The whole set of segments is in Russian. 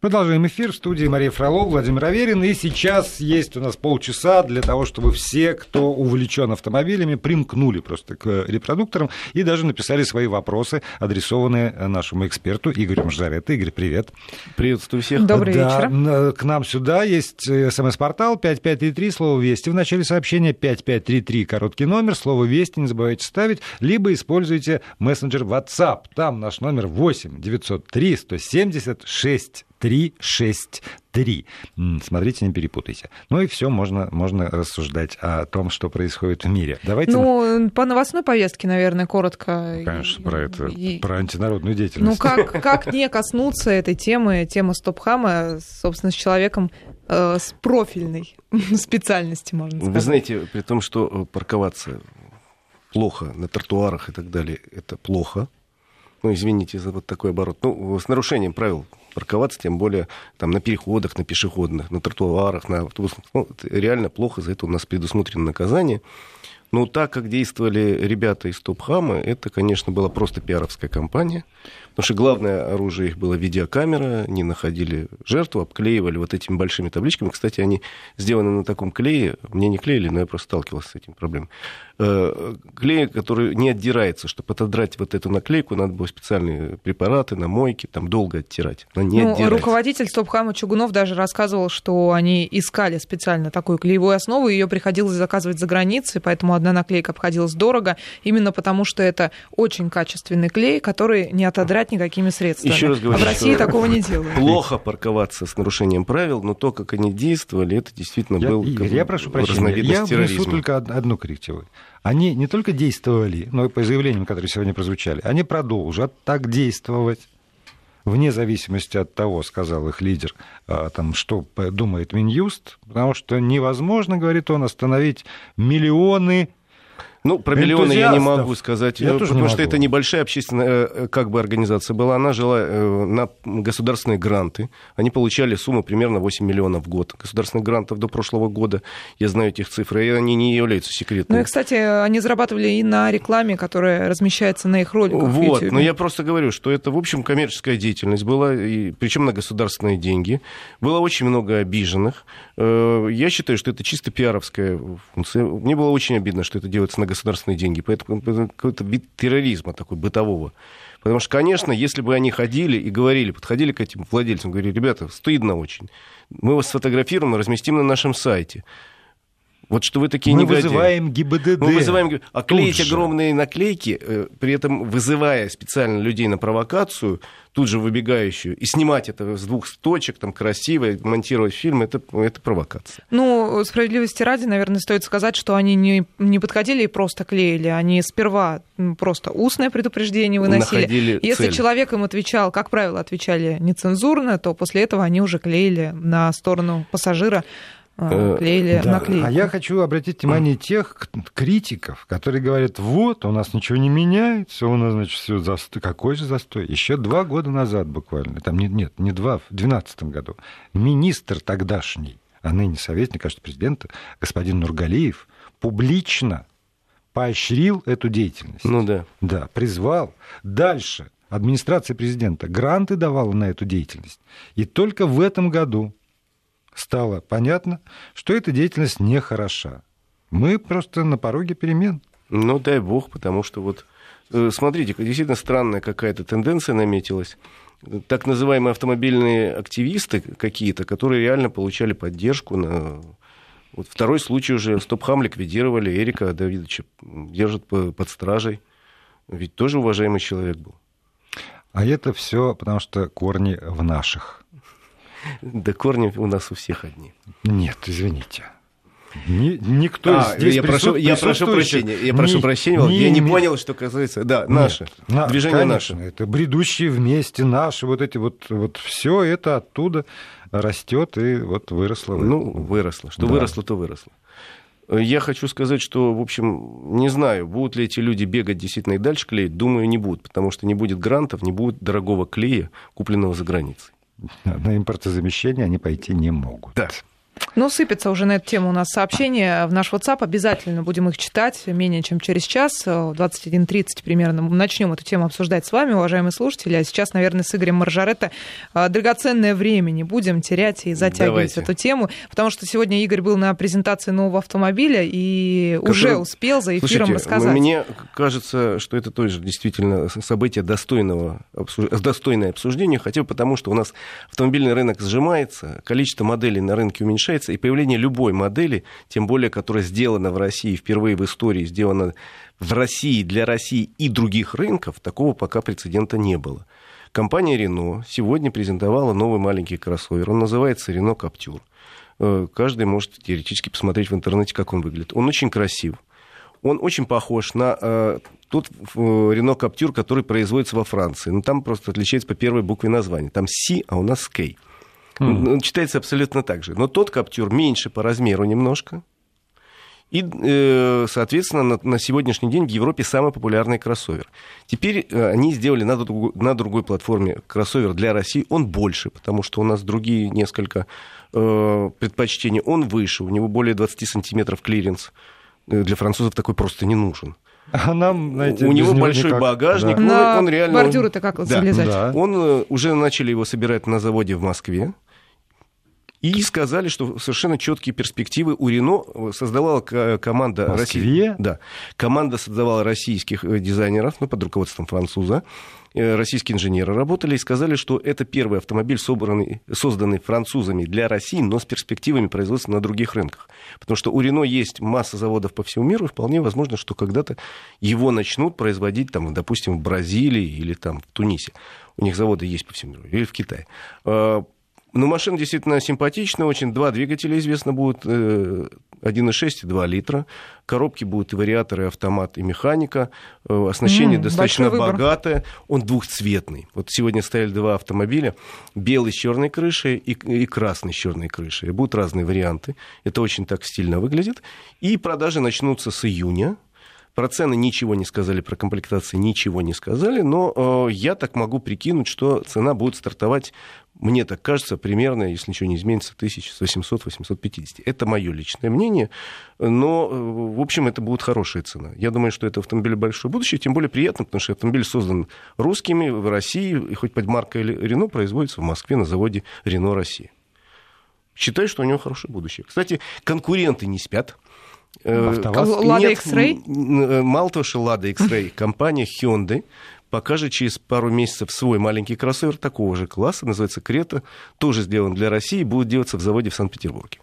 Продолжаем эфир в студии Мария Фролов, Владимир Аверин. И сейчас есть у нас полчаса для того, чтобы все, кто увлечен автомобилями, примкнули просто к репродукторам и даже написали свои вопросы, адресованные нашему эксперту Игорю Мажаретто. Игорь, привет. Приветствую всех. Добрый да, вечер. К нам сюда есть смс-портал 5533, слово «Вести». В начале сообщения 5533, короткий номер, слово «Вести» не забывайте ставить, либо используйте мессенджер WhatsApp. Там наш номер 8 903 170 6 363. Смотрите, не перепутайте. Ну и все, можно, можно рассуждать о том, что происходит в мире. Давайте... Ну, по новостной повестке, наверное, коротко. Ну, конечно, про это, и... про антинародную деятельность. Ну, как, как не коснуться этой темы, темы Стопхама, собственно, с человеком э, с профильной специальности, можно сказать. Вы знаете, при том, что парковаться плохо на тротуарах и так далее, это плохо. Ну, извините за вот такой оборот. Ну, с нарушением правил парковаться, тем более там, на переходах, на пешеходных, на тротуарах, на автобусах. Ну, реально плохо, за это у нас предусмотрено наказание. Но так как действовали ребята из Топхама, это, конечно, была просто пиаровская кампания. Потому что главное оружие их было видеокамера, они находили жертву, обклеивали вот этими большими табличками. Кстати, они сделаны на таком клее, мне не клеили, но я просто сталкивался с этим проблемой. Э, клей, который не отдирается. Чтобы отодрать вот эту наклейку, надо было специальные препараты на мойке, там долго оттирать. Но не ну, руководитель Стопхама Чугунов даже рассказывал, что они искали специально такую клеевую основу, ее приходилось заказывать за границей, поэтому одна наклейка обходилась дорого, именно потому что это очень качественный клей, который не отодрать никакими средствами. Еще раз говорю, а в России такого не делают. Плохо парковаться с нарушением правил, но то, как они действовали, это действительно я, был Игорь, я прошу прощения, я внесу только одну коррективу они не только действовали, но и по заявлениям, которые сегодня прозвучали, они продолжат так действовать вне зависимости от того, сказал их лидер, а, там, что думает Минюст, потому что невозможно, говорит он, остановить миллионы ну, про миллионы я не могу сказать, я потому что могу. это небольшая общественная э, как бы организация была. Она жила э, на государственные гранты. Они получали сумму примерно 8 миллионов в год. Государственных грантов до прошлого года. Я знаю этих цифр, и они не являются секретными. Ну и, кстати, они зарабатывали и на рекламе, которая размещается на их роликах. Вот, но я просто говорю, что это, в общем, коммерческая деятельность была, и, причем на государственные деньги. Было очень много обиженных. Э, я считаю, что это чисто пиаровская функция. Мне было очень обидно, что это делается на государственные деньги. Поэтому какой-то вид терроризма такой бытового. Потому что, конечно, если бы они ходили и говорили, подходили к этим владельцам, говорили, ребята, стыдно очень, мы вас сфотографируем и разместим на нашем сайте. Вот что вы такие Мы негодяи. вызываем ГИБДД. Мы вызываем А клеить огромные наклейки, э, при этом вызывая специально людей на провокацию, тут же выбегающую, и снимать это с двух точек, там, красиво, монтировать фильм, это, это провокация. Ну, справедливости ради, наверное, стоит сказать, что они не, не подходили и просто клеили. Они сперва просто устное предупреждение выносили. Находили Если цель. человек им отвечал, как правило, отвечали нецензурно, то после этого они уже клеили на сторону пассажира клеили да. наклейку. А я хочу обратить внимание тех критиков, которые говорят, вот, у нас ничего не меняется, у нас, значит, все застой. Какой же застой? Еще два года назад буквально, там нет, нет не два, в 2012 году, министр тогдашний, а ныне советник, кажется, президента, господин Нургалиев, публично поощрил эту деятельность. Ну да. Да, призвал. Дальше администрация президента гранты давала на эту деятельность. И только в этом году стало понятно, что эта деятельность нехороша. Мы просто на пороге перемен. Ну, дай бог, потому что вот, э, смотрите, действительно странная какая-то тенденция наметилась. Так называемые автомобильные активисты какие-то, которые реально получали поддержку на... Вот второй случай уже Стопхам ликвидировали, Эрика Давидовича держат под стражей. Ведь тоже уважаемый человек был. А это все потому что корни в наших. Да корни у нас у всех одни. Нет, извините. Ни, никто а, здесь я прошу, я прошу прощения, я прошу ни, прощения, ни, я не понял, что касается, да, наши, на, движение конечно, наше. Это бредущие вместе наши, вот эти вот, вот все это оттуда растет и вот выросло. Ну, выросло, что да. выросло, то выросло. Я хочу сказать, что, в общем, не знаю, будут ли эти люди бегать действительно и дальше клеить. Думаю, не будут, потому что не будет грантов, не будет дорогого клея, купленного за границей. На импортозамещение они пойти не могут. Да. Ну, сыпется уже на эту тему у нас сообщения в наш WhatsApp. Обязательно будем их читать менее чем через час. В 21.30 примерно начнем эту тему обсуждать с вами, уважаемые слушатели. А сейчас, наверное, с Игорем Маржаретто а, драгоценное время не будем терять и затягивать Давайте. эту тему, потому что сегодня Игорь был на презентации нового автомобиля и Который... уже успел за эфиром Слушайте, рассказать. Мне кажется, что это тоже действительно событие достойного, достойное обсуждения, хотя бы потому, что у нас автомобильный рынок сжимается, количество моделей на рынке уменьшается, уменьшается, и появление любой модели, тем более, которая сделана в России, впервые в истории сделана в России, для России и других рынков, такого пока прецедента не было. Компания Renault сегодня презентовала новый маленький кроссовер. Он называется Renault Captur. Э, каждый может теоретически посмотреть в интернете, как он выглядит. Он очень красив. Он очень похож на э, тот Renault Captur, который производится во Франции. Но там просто отличается по первой букве названия. Там C, а у нас K. Mm. Он читается абсолютно так же. Но тот Каптюр меньше по размеру немножко. И, э, соответственно, на, сегодняшний день в Европе самый популярный кроссовер. Теперь э, они сделали на, на другой платформе кроссовер для России. Он больше, потому что у нас другие несколько э, предпочтений. Он выше, у него более 20 сантиметров клиренс. Для французов такой просто не нужен. А нам, знаете, у него большой никак. багажник, да. он, на он реально... бордюры-то как да. залезать? Да. Он уже начали его собирать на заводе в Москве. И сказали, что совершенно четкие перспективы у Рено создавала команда России. Да, команда создавала российских э, дизайнеров, ну, под руководством француза. Э, российские инженеры работали и сказали, что это первый автомобиль, собранный, созданный французами для России, но с перспективами производства на других рынках. Потому что у Рено есть масса заводов по всему миру, и вполне возможно, что когда-то его начнут производить, там, допустим, в Бразилии или там, в Тунисе. У них заводы есть по всему миру, или в Китае. Ну, машина действительно симпатичная, очень. Два двигателя, известно, будут 1,6 и 2 литра. Коробки будут и вариаторы, и автомат, и механика. Э, оснащение mm, достаточно богатое. Он двухцветный. Вот сегодня стояли два автомобиля. Белый с черной крышей и, и красный с черной крышей. Будут разные варианты. Это очень так стильно выглядит. И продажи начнутся с июня. Про цены ничего не сказали, про комплектации ничего не сказали, но э, я так могу прикинуть, что цена будет стартовать, мне так кажется, примерно, если ничего не изменится, 1800-850. Это мое личное мнение, но, э, в общем, это будет хорошая цена. Я думаю, что это автомобиль большое будущее, тем более приятно, потому что автомобиль создан русскими в России, и хоть под маркой Рено производится в Москве на заводе Рено России. Считаю, что у него хорошее будущее. Кстати, конкуренты не спят. Э, Лада X-Ray? Э, мало того, что Лада X-Ray, компания Hyundai покажет через пару месяцев свой маленький кроссовер такого же класса, называется Крета, тоже сделан для России, будет делаться в заводе в Санкт-Петербурге.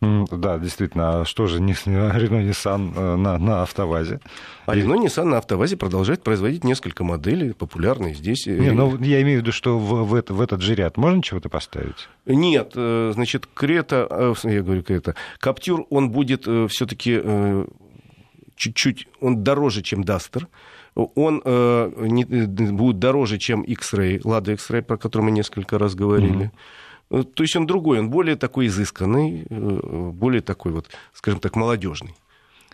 Да, действительно. А что же не Рено Nissan э, на, на автовазе? А Рено Nissan на автовазе продолжает производить несколько моделей, популярные здесь. Не, ну, я имею в виду, что в, в, это, в этот же ряд можно чего-то поставить? Нет, э, значит, Крета, э, я говорю Крета, Каптюр, он будет все-таки чуть-чуть, он дороже, чем Дастер он э, не, будет дороже, чем X-Ray, Lada X-Ray, про который мы несколько раз говорили. Mm-hmm. Э, то есть он другой, он более такой изысканный, э, более такой вот, скажем так, молодежный.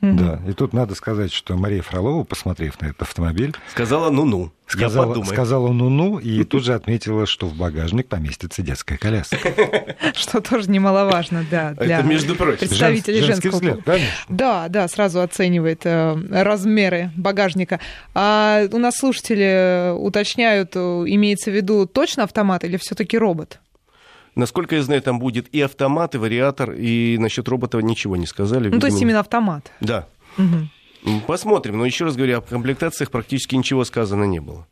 Да, и тут надо сказать, что Мария Фролова, посмотрев на этот автомобиль... Сказала «ну-ну». Сказала, сказала «ну-ну» и тут же отметила, что в багажник поместится детская коляска. Что тоже немаловажно, да, для Это, между прочим. представителей женского взгляд, конечно. Да, да, сразу оценивает э, размеры багажника. А у нас слушатели уточняют, имеется в виду точно автомат или все таки робот? Насколько я знаю, там будет и автомат, и вариатор, и насчет робота ничего не сказали. Ну, видимо. то есть именно автомат. Да. Угу. Посмотрим. Но еще раз говорю, о комплектациях практически ничего сказано не было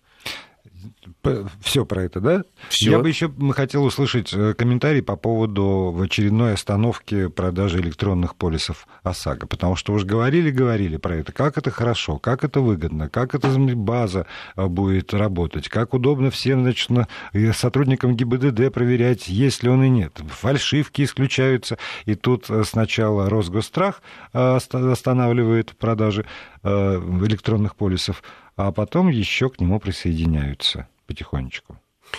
все про это, да? Всё. Я бы еще хотел услышать э, комментарий по поводу в очередной остановки продажи электронных полисов ОСАГО, потому что уж говорили-говорили про это, как это хорошо, как это выгодно, как эта база э, будет работать, как удобно всем, значит, сотрудникам ГИБДД проверять, есть ли он и нет. Фальшивки исключаются, и тут э, сначала Росгострах останавливает продажи электронных полисов, а потом еще к нему присоединяются потихонечку.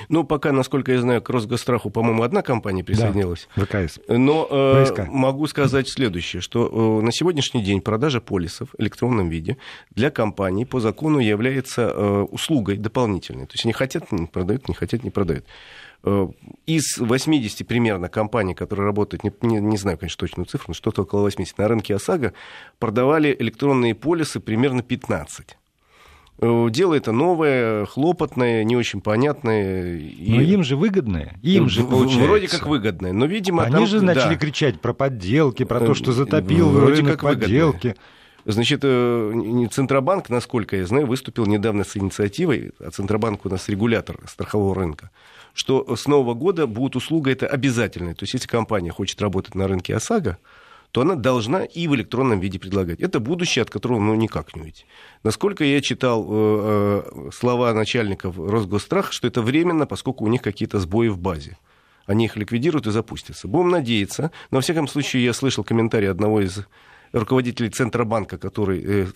Ну, пока, насколько я знаю, к Росгостраху, по-моему, одна компания присоединилась. Да, ВКС. Но э, могу сказать следующее, что э, на сегодняшний день продажа полисов в электронном виде для компаний по закону является э, услугой дополнительной. То есть они хотят, не продают, не хотят, не продают. Э, из 80 примерно компаний, которые работают, не, не, не знаю, конечно, точную цифру, но что-то около 80, на рынке ОСАГО, продавали электронные полисы примерно 15. Э, дело это новое, хлопотное, не очень понятное. Но им же выгодное. Им же получается. Вроде как выгодное. Но, видимо, Они там, же начали да. кричать про подделки, про то, что затопил вроде как подделки. Выгодное. Значит, э, Центробанк, насколько я знаю, выступил недавно с инициативой, а Центробанк у нас регулятор страхового рынка, что с нового года будет услуга это обязательная. То есть, если компания хочет работать на рынке ОСАГО, то она должна и в электронном виде предлагать. Это будущее, от которого ну, никак не уйти. Насколько я читал э, э, слова начальников Росгосстраха, что это временно, поскольку у них какие-то сбои в базе. Они их ликвидируют и запустятся. Будем надеяться. Но, во всяком случае, я слышал комментарий одного из руководителей Центробанка, который э,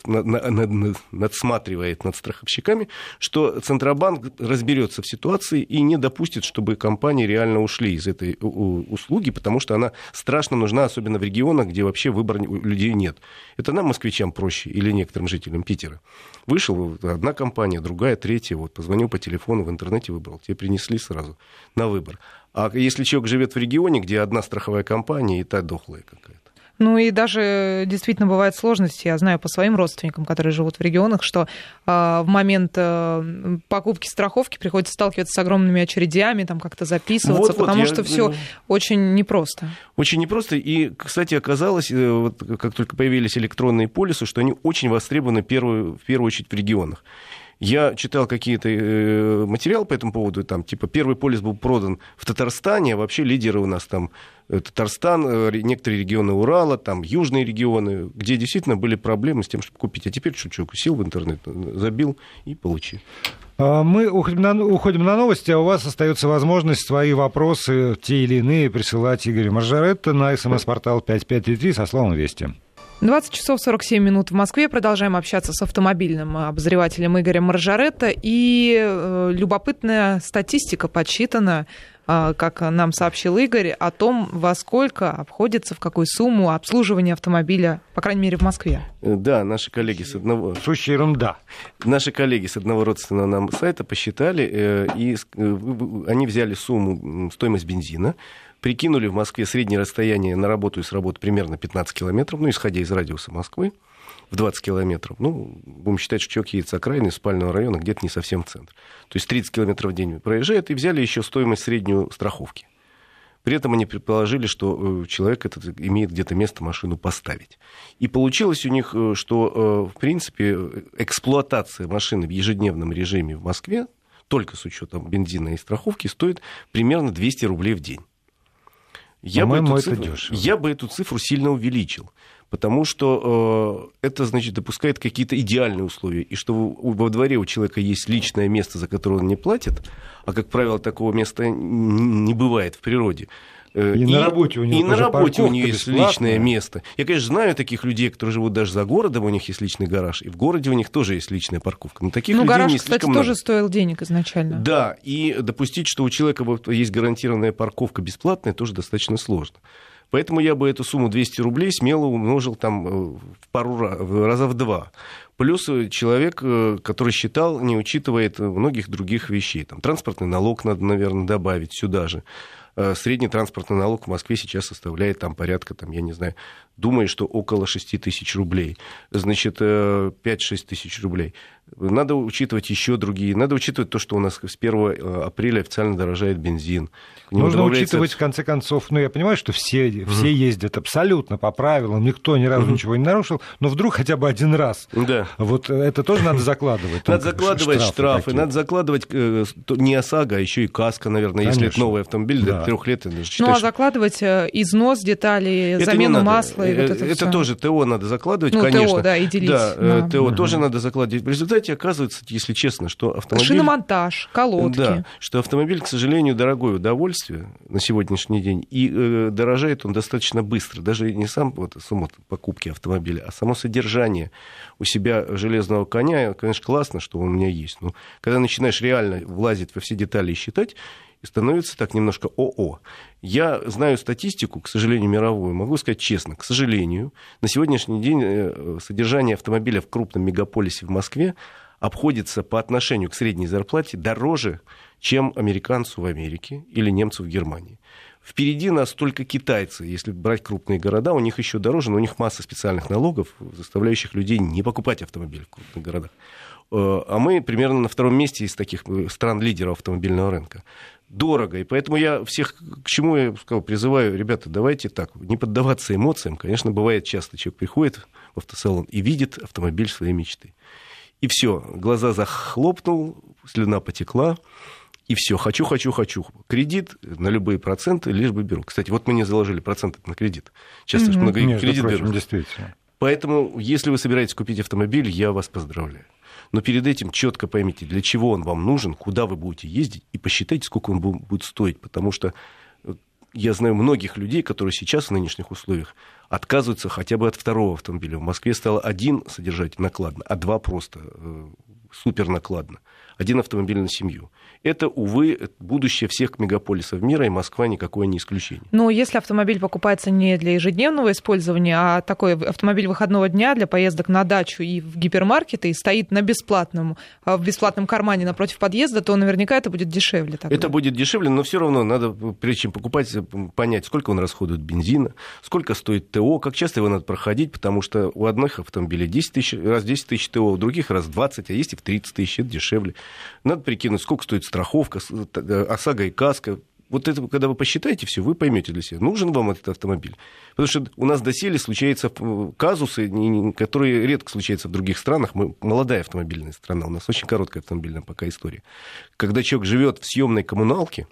надсматривает над страховщиками, что Центробанк разберется в ситуации и не допустит, чтобы компании реально ушли из этой услуги, потому что она страшно нужна, особенно в регионах, где вообще выбора людей нет. Это нам, москвичам, проще или некоторым жителям Питера. Вышел одна компания, другая, третья, вот, позвонил по телефону, в интернете выбрал, тебе принесли сразу на выбор. А если человек живет в регионе, где одна страховая компания, и та дохлая какая-то. Ну и даже действительно бывают сложности. Я знаю по своим родственникам, которые живут в регионах, что э, в момент э, покупки страховки приходится сталкиваться с огромными очередями, там как-то записываться, вот, потому вот, что я... все очень непросто. Очень непросто. И, кстати, оказалось, э, вот, как только появились электронные полисы, что они очень востребованы первую, в первую очередь в регионах. Я читал какие-то э, материалы по этому поводу, там, типа, первый полис был продан в Татарстане, а вообще лидеры у нас там э, Татарстан, э, некоторые регионы Урала, там южные регионы, где действительно были проблемы с тем, чтобы купить. А теперь человек сел в интернет, забил и получил. А, мы уходим на, уходим на новости, а у вас остается возможность свои вопросы, те или иные, присылать Игорю Маржаретто на смс-портал 5533 со словом «Вести». 20 часов 47 минут в Москве. Продолжаем общаться с автомобильным обозревателем Игорем Маржаретто. И э, любопытная статистика подсчитана, э, как нам сообщил Игорь, о том, во сколько обходится, в какую сумму обслуживание автомобиля, по крайней мере, в Москве. Да, наши коллеги с одного... Сущая ерунда. Наши коллеги с одного родственного нам сайта посчитали, э, и э, они взяли сумму, стоимость бензина, Прикинули в Москве среднее расстояние на работу и с работы примерно 15 километров, ну, исходя из радиуса Москвы, в 20 километров. Ну, будем считать, что человек едет с окраины спального района, где-то не совсем в центр. То есть 30 километров в день проезжает, и взяли еще стоимость среднюю страховки. При этом они предположили, что э, человек этот имеет где-то место машину поставить. И получилось у них, э, что, э, в принципе, эксплуатация машины в ежедневном режиме в Москве, только с учетом бензина и страховки, стоит примерно 200 рублей в день. Я бы, эту цифру, дешево. я бы эту цифру сильно увеличил, потому что э, это, значит, допускает какие-то идеальные условия, и что во дворе у человека есть личное место, за которое он не платит, а, как правило, такого места не бывает в природе, и, и на работе у него, и на работе у нее есть личное место. Я, конечно, знаю таких людей, которые живут даже за городом, у них есть личный гараж, и в городе у них тоже есть личная парковка. Но таких ну, людей гараж, не кстати, много. тоже стоил денег изначально. Да, и допустить, что у человека есть гарантированная парковка бесплатная, тоже достаточно сложно. Поэтому я бы эту сумму 200 рублей смело умножил там э, в пару раз, раза в два. Плюс э, человек, который считал, не учитывает многих других вещей. Там, транспортный налог надо, наверное, добавить сюда же. Э, средний транспортный налог в Москве сейчас составляет там порядка, там, я не знаю, думаю, что около 6 тысяч рублей. Значит, 5-6 э, тысяч рублей. Надо учитывать еще другие. Надо учитывать то, что у нас с 1 э, апреля официально дорожает бензин. Нужно добавляется... учитывать, в конце концов, ну, я понимаю, что все, mm все ездят абсолютно по правилам, никто ни разу mm ничего не нарушил, но вдруг хотя бы один раз. Да. Вот это тоже надо закладывать. Надо закладывать штрафы, надо закладывать не ОСАГО, а еще и КАСКО, наверное, если это новый автомобиль, да. трех лет. Ну, а закладывать э, износ деталей, замену масла и вот это Это тоже ТО надо закладывать, ну, конечно. ТО, да, и делить. Да, на... ТО угу. тоже надо закладывать. В результате оказывается, если честно, что автомобиль... Шиномонтаж, колодки. Да, что автомобиль, к сожалению, дорогое удовольствие на сегодняшний день, и э, дорожает он достаточно быстро. Даже не сам вот, само покупки автомобиля, а само содержание у себя железного коня, конечно, классно, что он у меня есть. Но когда начинаешь реально влазить во все детали и считать, и становится так немножко ОО. Я знаю статистику, к сожалению, мировую, могу сказать честно, к сожалению, на сегодняшний день э, содержание автомобиля в крупном мегаполисе в Москве обходится по отношению к средней зарплате дороже, чем американцу в Америке или немцу в Германии. Впереди нас только китайцы. Если брать крупные города, у них еще дороже, но у них масса специальных налогов, заставляющих людей не покупать автомобиль в крупных городах. Э, а мы примерно на втором месте из таких э, стран-лидеров автомобильного рынка дорого. И поэтому я всех, к чему я сказал, призываю, ребята, давайте так, не поддаваться эмоциям. Конечно, бывает часто, человек приходит в автосалон и видит автомобиль своей мечты. И все, глаза захлопнул, слюна потекла, и все, хочу, хочу, хочу. Кредит на любые проценты, лишь бы беру. Кстати, вот мы не заложили проценты на кредит. Часто mm-hmm. много Между кредит прочим, берут. Действительно. Поэтому, если вы собираетесь купить автомобиль, я вас поздравляю. Но перед этим четко поймите, для чего он вам нужен, куда вы будете ездить, и посчитайте, сколько он будет стоить. Потому что э, я знаю многих людей, которые сейчас в нынешних условиях отказываются хотя бы от второго автомобиля. В Москве стало один содержать накладно, а два просто э, супер накладно. Один автомобиль на семью это, увы, будущее всех мегаполисов мира, и Москва никакое не исключение. Но если автомобиль покупается не для ежедневного использования, а такой автомобиль выходного дня для поездок на дачу и в гипермаркеты, и стоит на бесплатном, а, в бесплатном кармане напротив подъезда, то наверняка это будет дешевле. Тогда. Это будет дешевле, но все равно надо, прежде чем покупать, понять, сколько он расходует бензина, сколько стоит ТО, как часто его надо проходить, потому что у одних автомобилей 10 тысяч, раз 10 тысяч ТО, у других раз 20, а есть и в 30 тысяч, это дешевле. Надо прикинуть, сколько стоит страховка, э, ОСАГО и КАСКО. Вот это, когда вы посчитаете все, вы поймете для себя, нужен вам этот автомобиль. Потому что у нас доселе случаются э, казусы, которые редко случаются в других странах. Мы молодая автомобильная страна, у нас очень короткая автомобильная пока история. Когда человек живет в съемной коммуналке,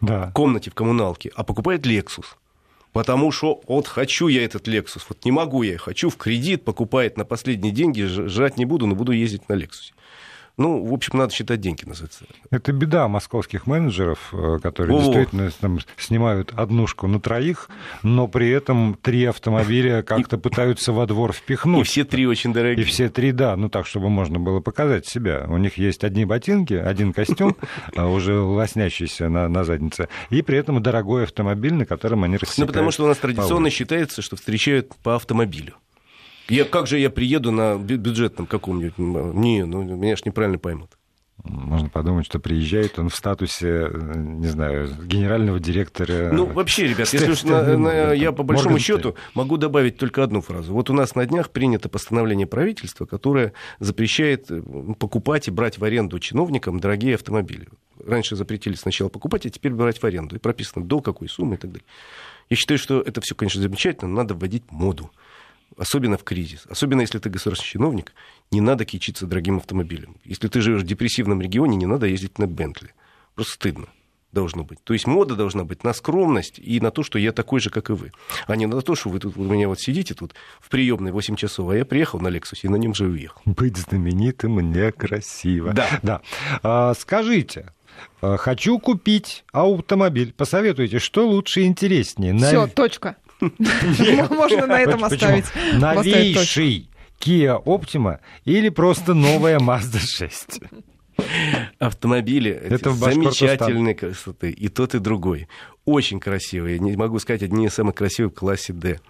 да. комнате в коммуналке, а покупает Lexus, потому что вот хочу я этот Lexus, вот не могу я, хочу в кредит, покупает на последние деньги, жрать не буду, но буду ездить на Lexus. Ну, в общем, надо считать деньги, называется. Это беда московских менеджеров, э, которые О! действительно там, снимают однушку на троих, но при этом три автомобиля как-то пытаются во двор впихнуть. И все три очень дорогие. И все три, да, ну так, чтобы можно было показать себя. У них есть одни ботинки, один костюм, а уже лоснящийся на, на заднице, и при этом дорогой автомобиль, на котором они рассекают. Ну, потому что у нас традиционно считается, что встречают по автомобилю. Я, как же я приеду на бюджетном каком-нибудь? Не, ну меня ж неправильно поймут. Можно подумать, что приезжает он в статусе, не знаю, генерального директора. Ну, вообще, ребят, если уж на, на, я по большому счету могу добавить только одну фразу. Вот у нас на днях принято постановление правительства, которое запрещает э, покупать и брать в аренду чиновникам дорогие автомобили. Раньше запретили сначала покупать, а теперь брать в аренду. И прописано до какой суммы и так далее. Я считаю, что это все, конечно, замечательно, но надо вводить моду особенно в кризис, особенно если ты государственный чиновник, не надо кичиться дорогим автомобилем. Если ты живешь в депрессивном регионе, не надо ездить на Бентли. Просто стыдно должно быть. То есть мода должна быть на скромность и на то, что я такой же, как и вы. А не на то, что вы тут у меня вот сидите тут в приемной 8 часов, а я приехал на Лексусе и на нем же уехал. Быть знаменитым некрасиво. Да. да. А, скажите, а, хочу купить автомобиль. Посоветуйте, что лучше и интереснее. Все, точка. Можно на этом оставить. Новейший Kia Optima или просто новая Mazda 6? Автомобили это замечательной красоты. И тот, и другой. Очень красивые. Не могу сказать, одни из самых красивых в классе D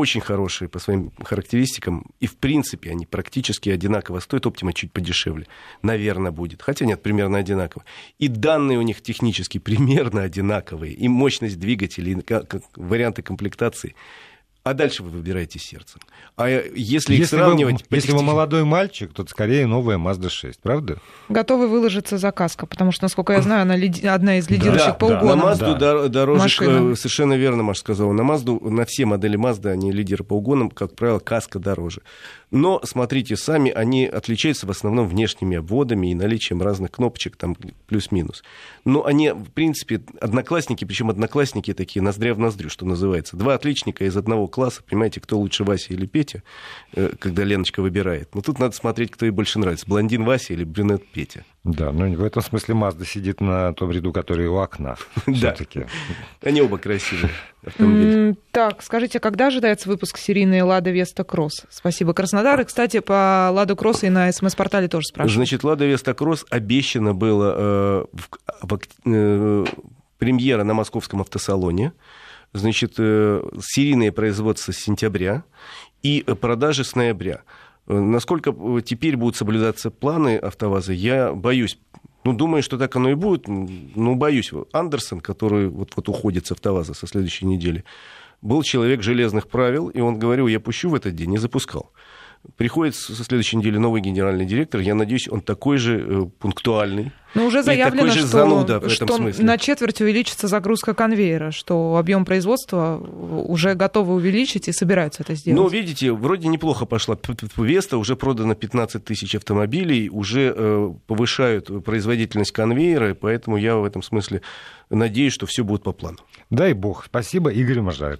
очень хорошие по своим характеристикам, и в принципе они практически одинаково стоят, Optima чуть подешевле, наверное, будет, хотя нет, примерно одинаково. И данные у них технически примерно одинаковые, и мощность двигателей, и варианты комплектации а дальше вы выбираете сердцем. А если, Если, их сравнивать... вы, если вы молодой мальчик, то скорее новая Mazda 6, правда? Готовы выложиться за каска, потому что, насколько я знаю, она лиди- одна из лидирующих Да, по да. На угонам. Мазду Да. дор- дороже, Машина. э, совершенно верно, Маша сказала. На Мазду, на все модели Мазда, они лидеры по угонам, как правило, каска дороже. Но, смотрите, сами они отличаются в основном внешними обводами и наличием разных кнопочек, там плюс-минус. Но они, в принципе, одноклассники, причем одноклассники такие, ноздря в ноздрю, что называется. Два отличника из одного класса, понимаете, кто лучше, Вася или Петя, э, когда Леночка выбирает. Но тут надо смотреть, кто ей больше нравится, блондин Вася или брюнет Петя. Да, но в этом смысле Mazda сидит на том ряду, который у окна. Да. Они оба красивые Так, скажите, когда ожидается выпуск серийной «Лада Веста Кросс»? Спасибо, Краснодар. И, кстати, по «Ладу Кросс» и на СМС-портале тоже спрашивают. Значит, Лада Веста Кросс обещано было э, ок- э, премьера на московском автосалоне. Значит, э, серийное производство с сентября и продажи с ноября. Э, Насколько э, теперь будут соблюдаться планы АвтоВАЗа, я боюсь. Ну, думаю, что так оно и будет. Ну, боюсь. Андерсон, который вот, вот уходит с АвтоВАЗа со следующей недели, был человек железных правил, и он говорил, я пущу в этот день, не запускал. Приходит со следующей недели новый генеральный директор. Я надеюсь, он такой же э, пунктуальный. Но уже И заявлено, такой же что, зануда в этом что смысле. на четверть увеличится загрузка конвейера, что объем производства уже готовы увеличить и собираются это сделать. Но, видите, вроде неплохо пошла Веста, уже продано 15 тысяч автомобилей, уже э, повышают производительность конвейера, поэтому я в этом смысле надеюсь, что все будет по плану. Дай бог. Спасибо Игорю Можаеву.